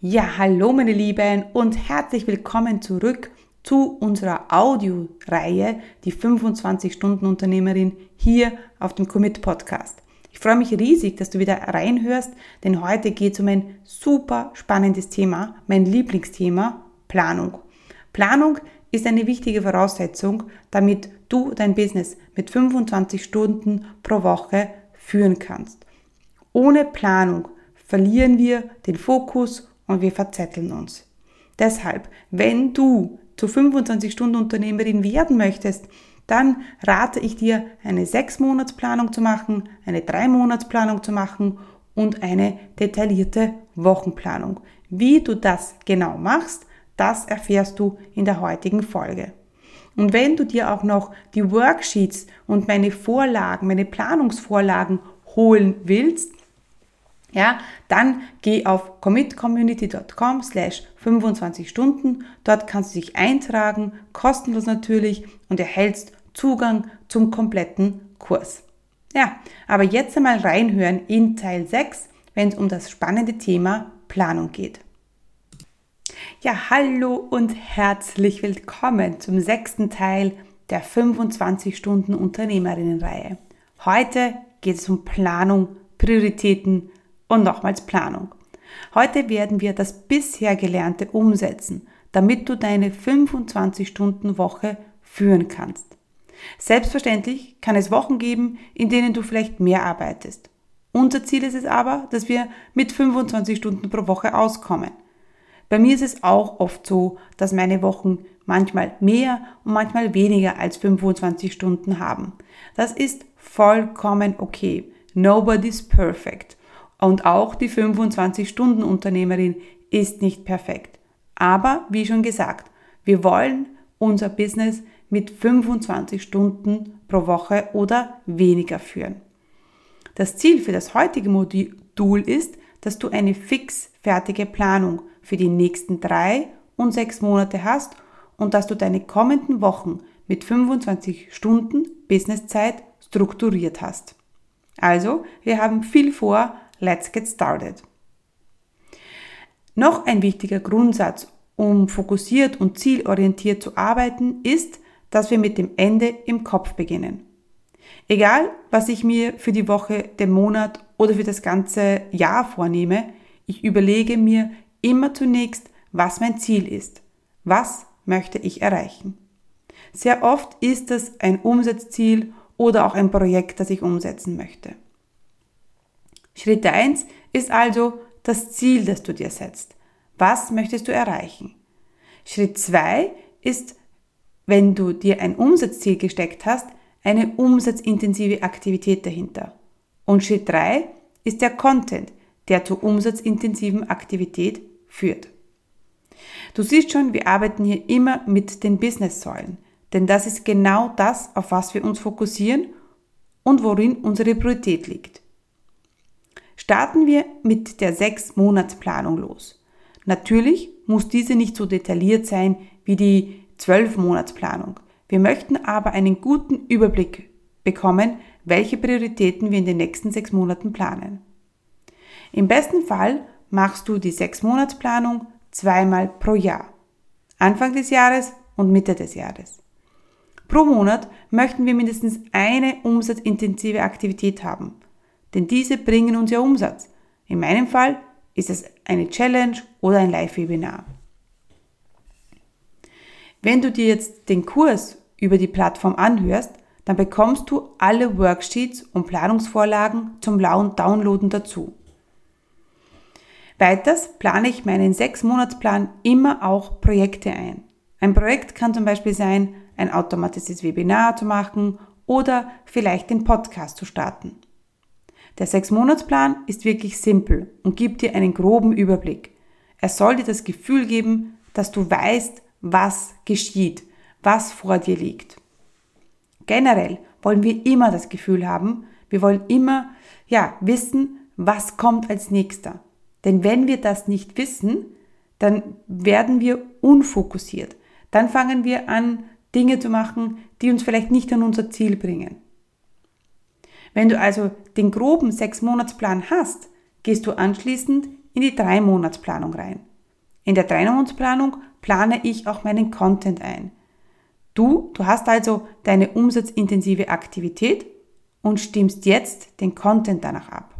Ja, hallo meine Lieben und herzlich willkommen zurück zu unserer Audioreihe, die 25-Stunden-Unternehmerin hier auf dem Commit Podcast. Ich freue mich riesig, dass du wieder reinhörst, denn heute geht es um ein super spannendes Thema, mein Lieblingsthema, Planung. Planung ist eine wichtige Voraussetzung, damit du dein Business mit 25 Stunden pro Woche führen kannst. Ohne Planung verlieren wir den Fokus und wir verzetteln uns. Deshalb, wenn du zur 25-Stunden-Unternehmerin werden möchtest, dann rate ich dir, eine 6-Monats-Planung zu machen, eine 3-Monats-Planung zu machen und eine detaillierte Wochenplanung. Wie du das genau machst, das erfährst du in der heutigen Folge. Und wenn du dir auch noch die Worksheets und meine Vorlagen, meine Planungsvorlagen holen willst, ja, dann geh auf commitcommunity.com slash 25 Stunden. Dort kannst du dich eintragen, kostenlos natürlich und erhältst Zugang zum kompletten Kurs. Ja, aber jetzt einmal reinhören in Teil 6, wenn es um das spannende Thema Planung geht. Ja, hallo und herzlich willkommen zum sechsten Teil der 25 Stunden Unternehmerinnenreihe. Heute geht es um Planung, Prioritäten, und nochmals Planung. Heute werden wir das bisher Gelernte umsetzen, damit du deine 25-Stunden-Woche führen kannst. Selbstverständlich kann es Wochen geben, in denen du vielleicht mehr arbeitest. Unser Ziel ist es aber, dass wir mit 25 Stunden pro Woche auskommen. Bei mir ist es auch oft so, dass meine Wochen manchmal mehr und manchmal weniger als 25 Stunden haben. Das ist vollkommen okay. Nobody's perfect. Und auch die 25-Stunden-Unternehmerin ist nicht perfekt. Aber wie schon gesagt, wir wollen unser Business mit 25 Stunden pro Woche oder weniger führen. Das Ziel für das heutige Modul ist, dass du eine fix fertige Planung für die nächsten drei und sechs Monate hast und dass du deine kommenden Wochen mit 25 Stunden Businesszeit strukturiert hast. Also, wir haben viel vor, Let's get started. Noch ein wichtiger Grundsatz, um fokussiert und zielorientiert zu arbeiten, ist, dass wir mit dem Ende im Kopf beginnen. Egal, was ich mir für die Woche, den Monat oder für das ganze Jahr vornehme, ich überlege mir immer zunächst, was mein Ziel ist. Was möchte ich erreichen? Sehr oft ist es ein Umsatzziel oder auch ein Projekt, das ich umsetzen möchte. Schritt 1 ist also das Ziel, das du dir setzt. Was möchtest du erreichen? Schritt 2 ist, wenn du dir ein Umsatzziel gesteckt hast, eine umsatzintensive Aktivität dahinter. Und Schritt 3 ist der Content, der zur umsatzintensiven Aktivität führt. Du siehst schon, wir arbeiten hier immer mit den Business-Säulen, denn das ist genau das, auf was wir uns fokussieren und worin unsere Priorität liegt. Starten wir mit der 6-Monats-Planung los. Natürlich muss diese nicht so detailliert sein wie die 12-Monats-Planung. Wir möchten aber einen guten Überblick bekommen, welche Prioritäten wir in den nächsten sechs Monaten planen. Im besten Fall machst du die 6-Monats-Planung zweimal pro Jahr. Anfang des Jahres und Mitte des Jahres. Pro Monat möchten wir mindestens eine umsatzintensive Aktivität haben denn diese bringen uns ja Umsatz. In meinem Fall ist es eine Challenge oder ein Live-Webinar. Wenn du dir jetzt den Kurs über die Plattform anhörst, dann bekommst du alle Worksheets und Planungsvorlagen zum Downloaden dazu. Weiters plane ich meinen 6-Monats-Plan immer auch Projekte ein. Ein Projekt kann zum Beispiel sein, ein automatisches Webinar zu machen oder vielleicht den Podcast zu starten. Der Sechs-Monats-Plan ist wirklich simpel und gibt dir einen groben Überblick. Er soll dir das Gefühl geben, dass du weißt, was geschieht, was vor dir liegt. Generell wollen wir immer das Gefühl haben, wir wollen immer, ja, wissen, was kommt als nächster. Denn wenn wir das nicht wissen, dann werden wir unfokussiert. Dann fangen wir an, Dinge zu machen, die uns vielleicht nicht an unser Ziel bringen. Wenn du also den groben Sechs-Monats-Plan hast, gehst du anschließend in die Drei-Monats-Planung rein. In der Dreimonatsplanung plane ich auch meinen Content ein. Du, du hast also deine umsatzintensive Aktivität und stimmst jetzt den Content danach ab.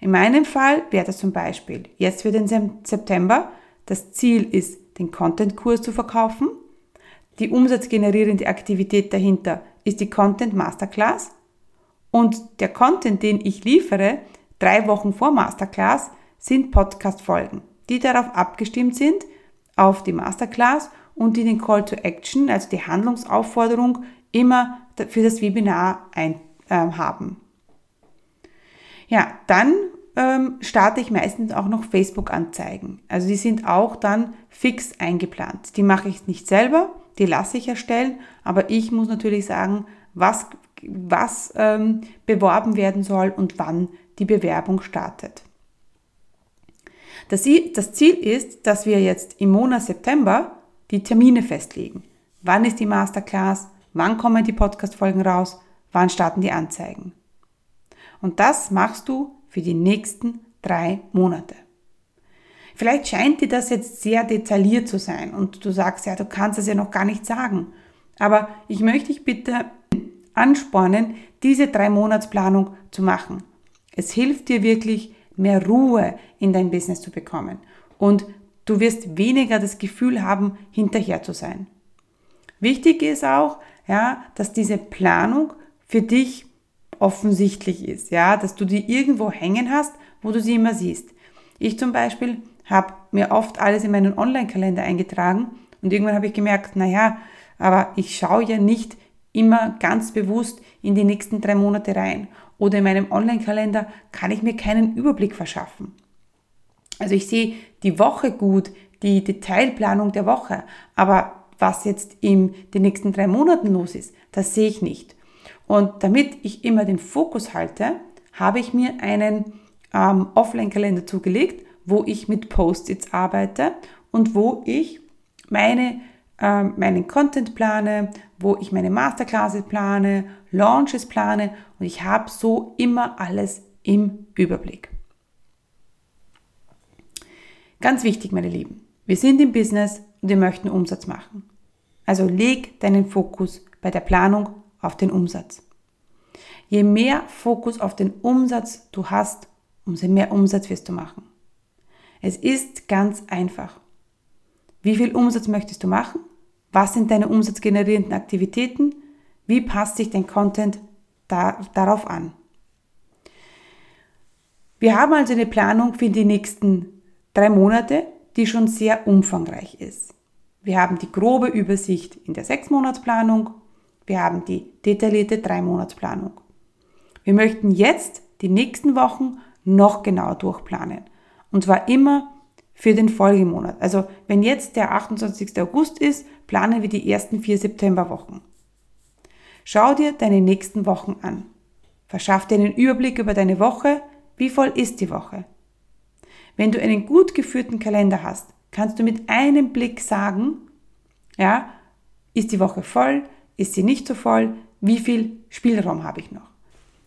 In meinem Fall wäre das zum Beispiel jetzt für den September das Ziel ist, den Content-Kurs zu verkaufen. Die umsatzgenerierende Aktivität dahinter ist die Content Masterclass. Und der Content, den ich liefere, drei Wochen vor Masterclass, sind Podcast-Folgen, die darauf abgestimmt sind, auf die Masterclass und die den Call to Action, also die Handlungsaufforderung, immer für das Webinar ein, äh, haben. Ja, dann ähm, starte ich meistens auch noch Facebook-Anzeigen. Also die sind auch dann fix eingeplant. Die mache ich nicht selber, die lasse ich erstellen, aber ich muss natürlich sagen, was, was ähm, beworben werden soll und wann die Bewerbung startet. Das, das Ziel ist, dass wir jetzt im Monat September die Termine festlegen. Wann ist die Masterclass? Wann kommen die Podcast-Folgen raus? Wann starten die Anzeigen? Und das machst du für die nächsten drei Monate. Vielleicht scheint dir das jetzt sehr detailliert zu sein und du sagst, ja, du kannst es ja noch gar nicht sagen. Aber ich möchte dich bitte anspornen, diese drei Monatsplanung zu machen. Es hilft dir wirklich, mehr Ruhe in dein Business zu bekommen. Und du wirst weniger das Gefühl haben, hinterher zu sein. Wichtig ist auch, ja, dass diese Planung für dich offensichtlich ist, ja, dass du die irgendwo hängen hast, wo du sie immer siehst. Ich zum Beispiel habe mir oft alles in meinen Online-Kalender eingetragen und irgendwann habe ich gemerkt, naja, aber ich schaue ja nicht immer ganz bewusst in die nächsten drei Monate rein. Oder in meinem Online-Kalender kann ich mir keinen Überblick verschaffen. Also ich sehe die Woche gut, die Detailplanung der Woche, aber was jetzt in den nächsten drei Monaten los ist, das sehe ich nicht. Und damit ich immer den Fokus halte, habe ich mir einen ähm, Offline-Kalender zugelegt, wo ich mit Post-its arbeite und wo ich meine, äh, meinen Content plane, wo ich meine Masterclasses plane, Launches plane und ich habe so immer alles im Überblick. Ganz wichtig, meine Lieben. Wir sind im Business und wir möchten Umsatz machen. Also leg deinen Fokus bei der Planung auf den Umsatz. Je mehr Fokus auf den Umsatz du hast, umso mehr Umsatz wirst du machen. Es ist ganz einfach. Wie viel Umsatz möchtest du machen? Was sind deine umsatzgenerierenden Aktivitäten? Wie passt sich dein Content da, darauf an? Wir haben also eine Planung für die nächsten drei Monate, die schon sehr umfangreich ist. Wir haben die grobe Übersicht in der Sechsmonatsplanung wir haben die detaillierte Drei-Monats-Planung. Wir möchten jetzt die nächsten Wochen noch genauer durchplanen. Und zwar immer für den Folgemonat. Also wenn jetzt der 28. August ist, planen wir die ersten vier Septemberwochen. Schau dir deine nächsten Wochen an. Verschaff dir einen Überblick über deine Woche. Wie voll ist die Woche? Wenn du einen gut geführten Kalender hast, kannst du mit einem Blick sagen, ja, ist die Woche voll, ist sie nicht so voll? Wie viel Spielraum habe ich noch?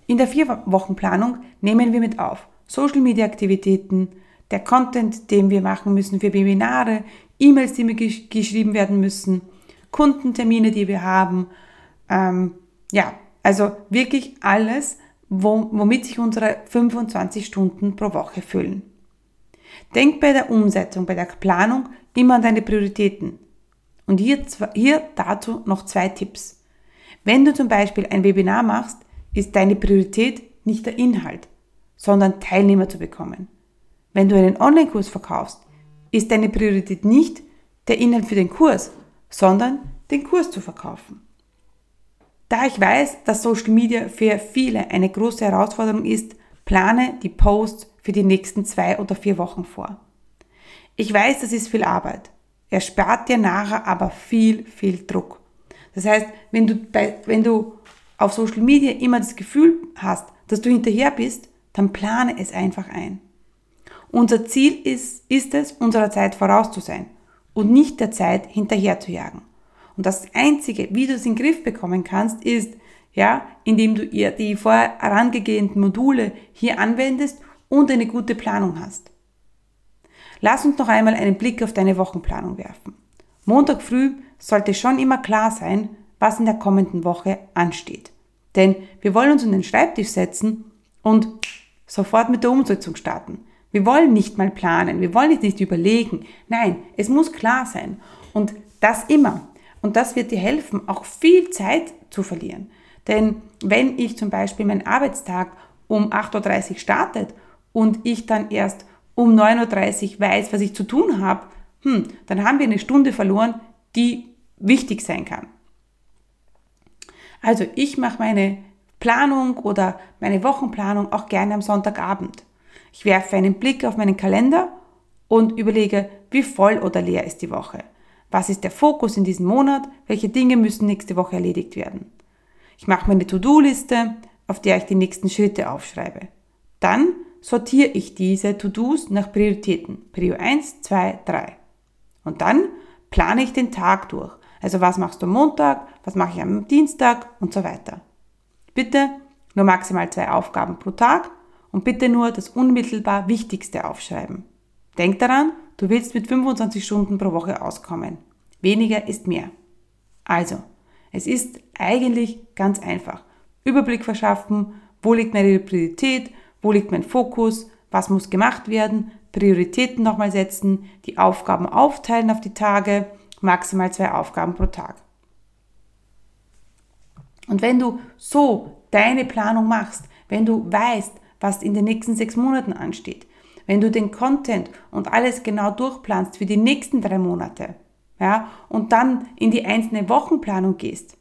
In der Vier-Wochen-Planung nehmen wir mit auf Social-Media-Aktivitäten, der Content, den wir machen müssen für Webinare, E-Mails, die mir gesch geschrieben werden müssen, Kundentermine, die wir haben. Ähm, ja, also wirklich alles, wo, womit sich unsere 25 Stunden pro Woche füllen. Denk bei der Umsetzung, bei der Planung immer an deine Prioritäten. Und hier, hier dazu noch zwei Tipps. Wenn du zum Beispiel ein Webinar machst, ist deine Priorität nicht der Inhalt, sondern Teilnehmer zu bekommen. Wenn du einen Online-Kurs verkaufst, ist deine Priorität nicht der Inhalt für den Kurs, sondern den Kurs zu verkaufen. Da ich weiß, dass Social Media für viele eine große Herausforderung ist, plane die Posts für die nächsten zwei oder vier Wochen vor. Ich weiß, das ist viel Arbeit. Er spart dir nachher aber viel, viel Druck. Das heißt, wenn du, bei, wenn du auf Social Media immer das Gefühl hast, dass du hinterher bist, dann plane es einfach ein. Unser Ziel ist, ist es, unserer Zeit voraus zu sein und nicht der Zeit hinterher zu jagen. Und das Einzige, wie du es in den Griff bekommen kannst, ist, ja, indem du die vorher herangehenden Module hier anwendest und eine gute Planung hast. Lass uns noch einmal einen Blick auf deine Wochenplanung werfen. Montag früh sollte schon immer klar sein, was in der kommenden Woche ansteht. Denn wir wollen uns in den Schreibtisch setzen und sofort mit der Umsetzung starten. Wir wollen nicht mal planen, wir wollen nicht überlegen. Nein, es muss klar sein. Und das immer. Und das wird dir helfen, auch viel Zeit zu verlieren. Denn wenn ich zum Beispiel meinen Arbeitstag um 8.30 Uhr startet und ich dann erst um 9.30 Uhr weiß, was ich zu tun habe, hm, dann haben wir eine Stunde verloren, die wichtig sein kann. Also ich mache meine Planung oder meine Wochenplanung auch gerne am Sonntagabend. Ich werfe einen Blick auf meinen Kalender und überlege, wie voll oder leer ist die Woche. Was ist der Fokus in diesem Monat? Welche Dinge müssen nächste Woche erledigt werden? Ich mache meine To-Do-Liste, auf der ich die nächsten Schritte aufschreibe. Dann sortiere ich diese To-Dos nach Prioritäten. Prio 1, 2, 3. Und dann plane ich den Tag durch. Also was machst du am Montag, was mache ich am Dienstag und so weiter. Bitte nur maximal zwei Aufgaben pro Tag und bitte nur das unmittelbar Wichtigste aufschreiben. Denk daran, du willst mit 25 Stunden pro Woche auskommen. Weniger ist mehr. Also, es ist eigentlich ganz einfach. Überblick verschaffen, wo liegt meine Priorität, wo liegt mein Fokus, was muss gemacht werden, Prioritäten nochmal setzen, die Aufgaben aufteilen auf die Tage, maximal zwei Aufgaben pro Tag. Und wenn du so deine Planung machst, wenn du weißt, was in den nächsten sechs Monaten ansteht, wenn du den Content und alles genau durchplanst für die nächsten drei Monate, ja, und dann in die einzelne Wochenplanung gehst,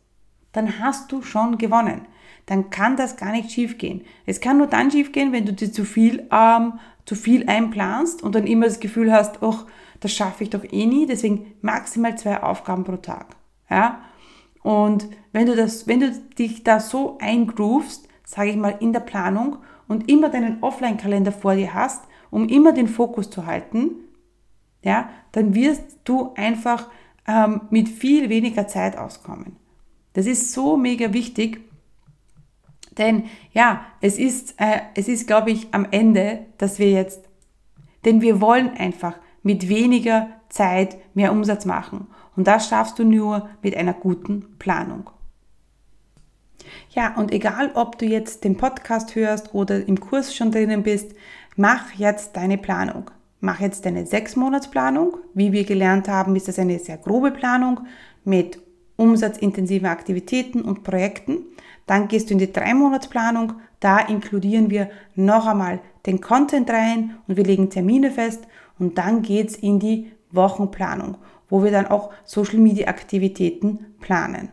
dann hast du schon gewonnen. Dann kann das gar nicht schiefgehen. Es kann nur dann schiefgehen, wenn du dir zu viel, ähm, zu viel einplanst und dann immer das Gefühl hast, ach, das schaffe ich doch eh nie. Deswegen maximal zwei Aufgaben pro Tag. Ja? Und wenn du das, wenn du dich da so eingroovst, sage ich mal, in der Planung und immer deinen Offline-Kalender vor dir hast, um immer den Fokus zu halten, ja, dann wirst du einfach ähm, mit viel weniger Zeit auskommen. Das ist so mega wichtig, denn ja, es ist, äh, es ist, glaube ich, am Ende, dass wir jetzt, denn wir wollen einfach mit weniger Zeit mehr Umsatz machen. Und das schaffst du nur mit einer guten Planung. Ja, und egal, ob du jetzt den Podcast hörst oder im Kurs schon drinnen bist, mach jetzt deine Planung. Mach jetzt deine Sechs-Monats-Planung. Wie wir gelernt haben, ist das eine sehr grobe Planung mit umsatzintensiven Aktivitäten und Projekten. Dann gehst du in die Drei-Monats-Planung. Da inkludieren wir noch einmal den Content rein und wir legen Termine fest. Und dann geht's in die Wochenplanung, wo wir dann auch Social-Media-Aktivitäten planen.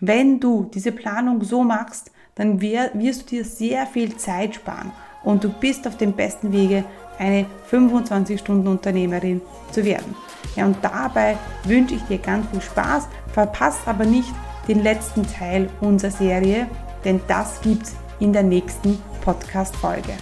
Wenn du diese Planung so machst, dann wirst du dir sehr viel Zeit sparen und du bist auf dem besten Wege, eine 25-Stunden-Unternehmerin zu werden. Ja, und dabei wünsche ich dir ganz viel Spaß, verpasst aber nicht den letzten Teil unserer Serie, denn das gibt's in der nächsten Podcast-Folge.